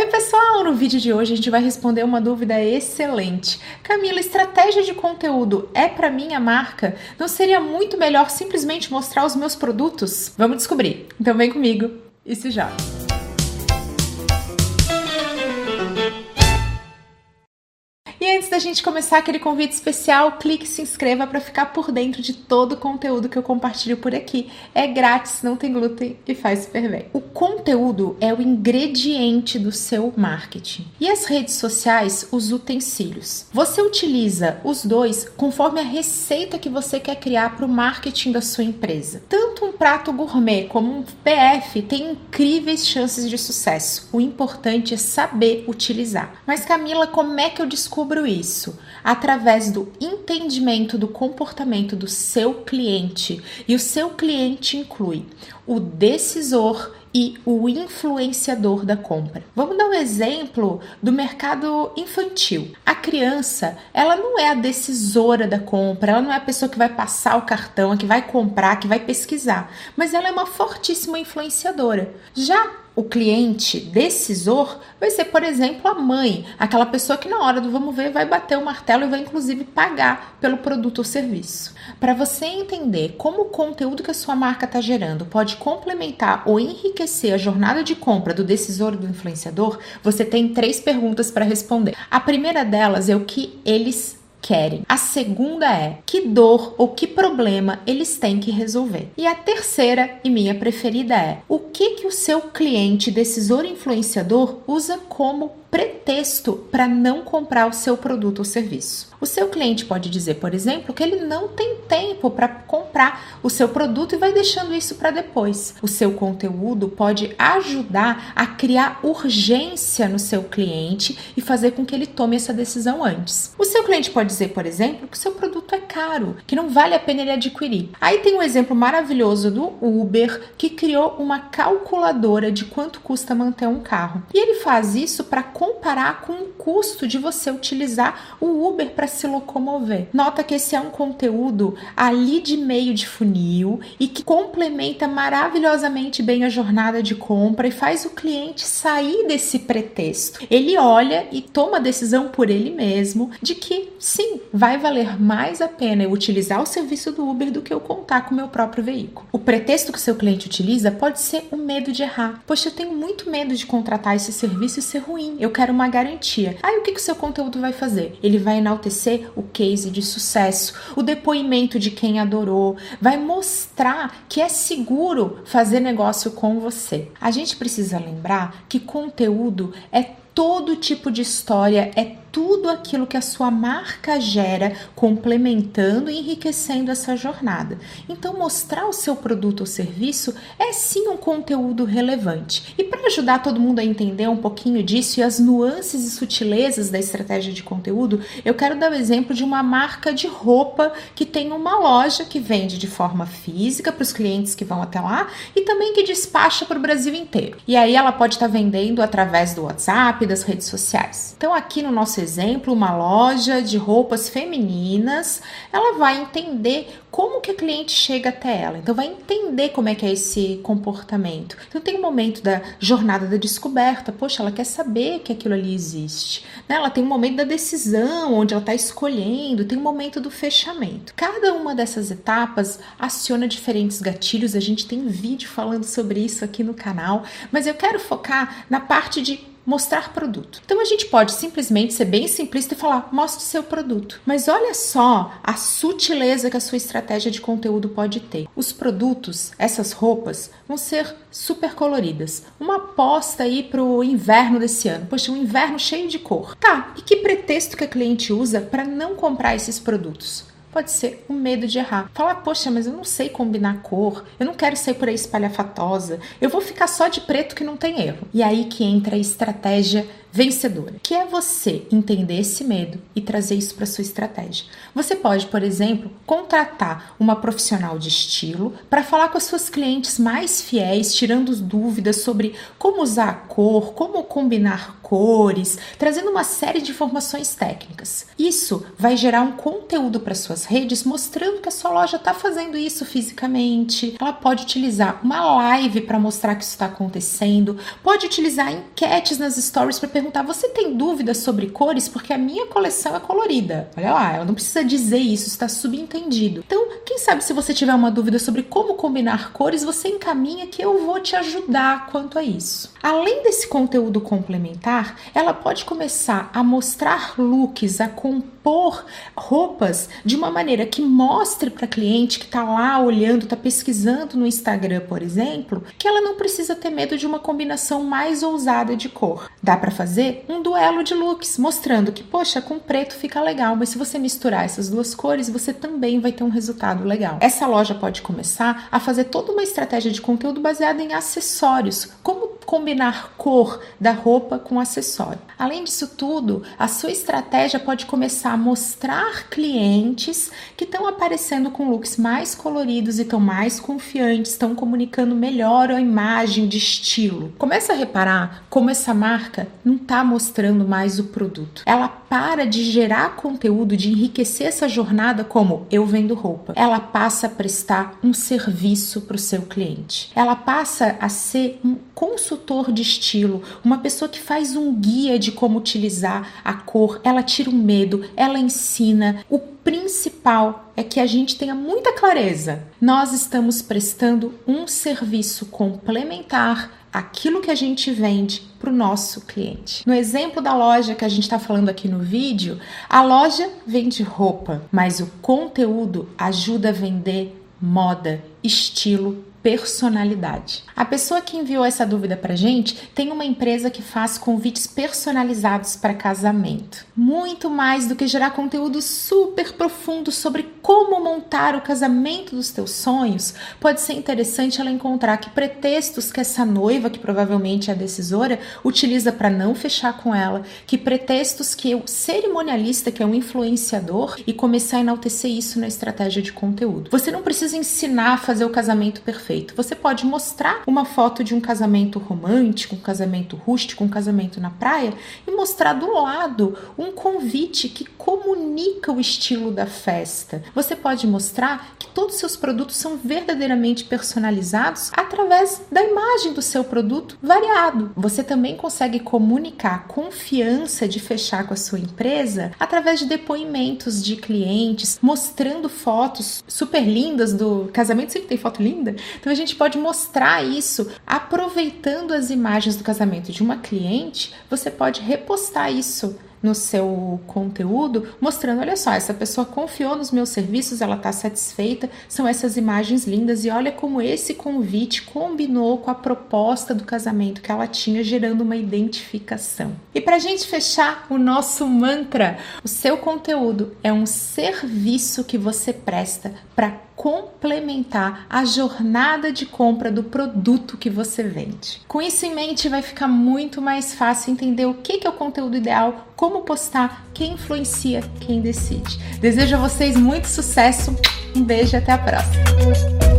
Oi, pessoal! No vídeo de hoje a gente vai responder uma dúvida excelente. Camila, estratégia de conteúdo é para minha marca? Não seria muito melhor simplesmente mostrar os meus produtos? Vamos descobrir. Então vem comigo e se joga. Gente começar aquele convite especial, clique se inscreva para ficar por dentro de todo o conteúdo que eu compartilho por aqui. É grátis, não tem glúten e faz super bem. O conteúdo é o ingrediente do seu marketing e as redes sociais, os utensílios. Você utiliza os dois conforme a receita que você quer criar para o marketing da sua empresa. Tanto um prato gourmet como um PF tem incríveis chances de sucesso. O importante é saber utilizar. Mas Camila, como é que eu descubro isso? Através do entendimento do comportamento do seu cliente. E o seu cliente inclui o decisor e o influenciador da compra. Vamos dar um exemplo do mercado infantil. A criança, ela não é a decisora da compra, ela não é a pessoa que vai passar o cartão, que vai comprar, que vai pesquisar, mas ela é uma fortíssima influenciadora. Já o cliente decisor vai ser, por exemplo, a mãe, aquela pessoa que na hora do vamos ver vai bater o martelo e vai inclusive pagar pelo produto ou serviço. Para você entender como o conteúdo que a sua marca está gerando pode complementar ou enriquecer a jornada de compra do decisor do influenciador, você tem três perguntas para responder. A primeira delas é o que eles querem. A segunda é que dor ou que problema eles têm que resolver. E a terceira e minha preferida é o que que o seu cliente decisor influenciador usa como pretexto para não comprar o seu produto ou serviço. O seu cliente pode dizer, por exemplo, que ele não tem tempo para comprar o seu produto e vai deixando isso para depois. O seu conteúdo pode ajudar a criar urgência no seu cliente e fazer com que ele tome essa decisão antes. O seu cliente pode dizer, por exemplo, que o seu produto é caro, que não vale a pena ele adquirir. Aí tem um exemplo maravilhoso do Uber que criou uma calculadora de quanto custa manter um carro. E ele faz isso para comparar com o custo de você utilizar o Uber para se locomover. Nota que esse é um conteúdo ali de meio de funil e que complementa maravilhosamente bem a jornada de compra e faz o cliente sair desse pretexto. Ele olha e toma a decisão por ele mesmo de que sim, vai valer mais a pena eu utilizar o serviço do Uber do que eu contar com o meu próprio veículo. O pretexto que seu cliente utiliza pode ser o medo de errar. Poxa, eu tenho muito medo de contratar esse serviço e ser ruim. Eu eu quero uma garantia. Aí o que, que o seu conteúdo vai fazer? Ele vai enaltecer o case de sucesso, o depoimento de quem adorou, vai mostrar que é seguro fazer negócio com você. A gente precisa lembrar que conteúdo é todo tipo de história, é tudo aquilo que a sua marca gera, complementando e enriquecendo essa jornada. Então, mostrar o seu produto ou serviço é sim um conteúdo relevante. E para ajudar todo mundo a entender um pouquinho disso e as nuances e sutilezas da estratégia de conteúdo, eu quero dar o exemplo de uma marca de roupa que tem uma loja que vende de forma física para os clientes que vão até lá e também que despacha para o Brasil inteiro. E aí ela pode estar tá vendendo através do WhatsApp, das redes sociais. Então, aqui no nosso exemplo, uma loja de roupas femininas, ela vai entender como que a cliente chega até ela. Então vai entender como é que é esse comportamento. Então tem um momento da jornada da descoberta. Poxa, ela quer saber que aquilo ali existe. Né? Ela tem um momento da decisão, onde ela está escolhendo. Tem um momento do fechamento. Cada uma dessas etapas aciona diferentes gatilhos. A gente tem vídeo falando sobre isso aqui no canal. Mas eu quero focar na parte de mostrar produto. Então a gente pode simplesmente ser bem simplista e falar: mostre seu produto. Mas olha só a sutileza que a sua estratégia de conteúdo pode ter. Os produtos, essas roupas, vão ser super coloridas. Uma aposta aí pro inverno desse ano. Poxa, um inverno cheio de cor. Tá, e que pretexto que a cliente usa para não comprar esses produtos? Pode ser o medo de errar. Falar, poxa, mas eu não sei combinar cor, eu não quero ser por aí espalhafatosa, eu vou ficar só de preto que não tem erro. E aí que entra a estratégia vencedora, que é você entender esse medo e trazer isso para sua estratégia. Você pode, por exemplo, contratar uma profissional de estilo para falar com as suas clientes mais fiéis, tirando dúvidas sobre como usar a cor, como combinar cores, trazendo uma série de informações técnicas. Isso vai gerar um conteúdo para suas redes mostrando que a sua loja está fazendo isso fisicamente. Ela pode utilizar uma live para mostrar que isso está acontecendo, pode utilizar enquetes nas stories para perguntar: você tem dúvidas sobre cores? Porque a minha coleção é colorida. Olha lá, ela não precisa dizer isso, está subentendido. Então, quem sabe se você tiver uma dúvida sobre como combinar cores, você encaminha que eu vou te ajudar quanto a isso. Além desse conteúdo complementar, ela pode começar a mostrar looks, a compor roupas de uma maneira que mostre para cliente que está lá olhando, está pesquisando no Instagram, por exemplo, que ela não precisa ter medo de uma combinação mais ousada de cor. Dá para fazer um duelo de looks, mostrando que, poxa, com preto fica legal, mas se você misturar essas duas cores, você também vai ter um resultado legal. Essa loja pode começar a fazer toda uma estratégia de conteúdo baseada em acessórios, como combinar cor da roupa com acessório. Além disso tudo, a sua estratégia pode começar a mostrar clientes que estão aparecendo com looks mais coloridos e estão mais confiantes, estão comunicando melhor a imagem de estilo. Começa a reparar como essa marca não está mostrando mais o produto. Ela para de gerar conteúdo, de enriquecer essa jornada como eu vendo roupa. Ela passa a prestar um serviço para o seu cliente. Ela passa a ser um consultor de estilo, uma pessoa que faz um guia de como utilizar a cor, ela tira o medo, ela ensina. O principal é que a gente tenha muita clareza. Nós estamos prestando um serviço complementar aquilo que a gente vende para o nosso cliente. No exemplo da loja que a gente está falando aqui no vídeo, a loja vende roupa, mas o conteúdo ajuda a vender moda, estilo personalidade. A pessoa que enviou essa dúvida pra gente tem uma empresa que faz convites personalizados para casamento. Muito mais do que gerar conteúdo super profundo sobre como montar o casamento dos teus sonhos, pode ser interessante ela encontrar que pretextos que essa noiva, que provavelmente é a decisora, utiliza para não fechar com ela, que pretextos que o cerimonialista, que é um influenciador, e começar a enaltecer isso na estratégia de conteúdo. Você não precisa ensinar a fazer o casamento perfeito. Você pode mostrar uma foto de um casamento romântico, um casamento rústico, um casamento na praia e mostrar do lado um convite que comunica o estilo da festa. Você pode mostrar que todos os seus produtos são verdadeiramente personalizados através da imagem do seu produto variado. Você também consegue comunicar a confiança de fechar com a sua empresa através de depoimentos de clientes, mostrando fotos super lindas do casamento. Sempre tem foto linda, então a gente pode mostrar isso aproveitando as imagens do casamento de uma cliente, você pode repostar isso no seu conteúdo, mostrando: olha só, essa pessoa confiou nos meus serviços, ela está satisfeita, são essas imagens lindas e olha como esse convite combinou com a proposta do casamento que ela tinha, gerando uma identificação. E para a gente fechar o nosso mantra, o seu conteúdo é um serviço que você presta para complementar a jornada de compra do produto que você vende. Com isso em mente, vai ficar muito mais fácil entender o que é o conteúdo ideal, como postar, quem influencia, quem decide. Desejo a vocês muito sucesso, um beijo e até a próxima!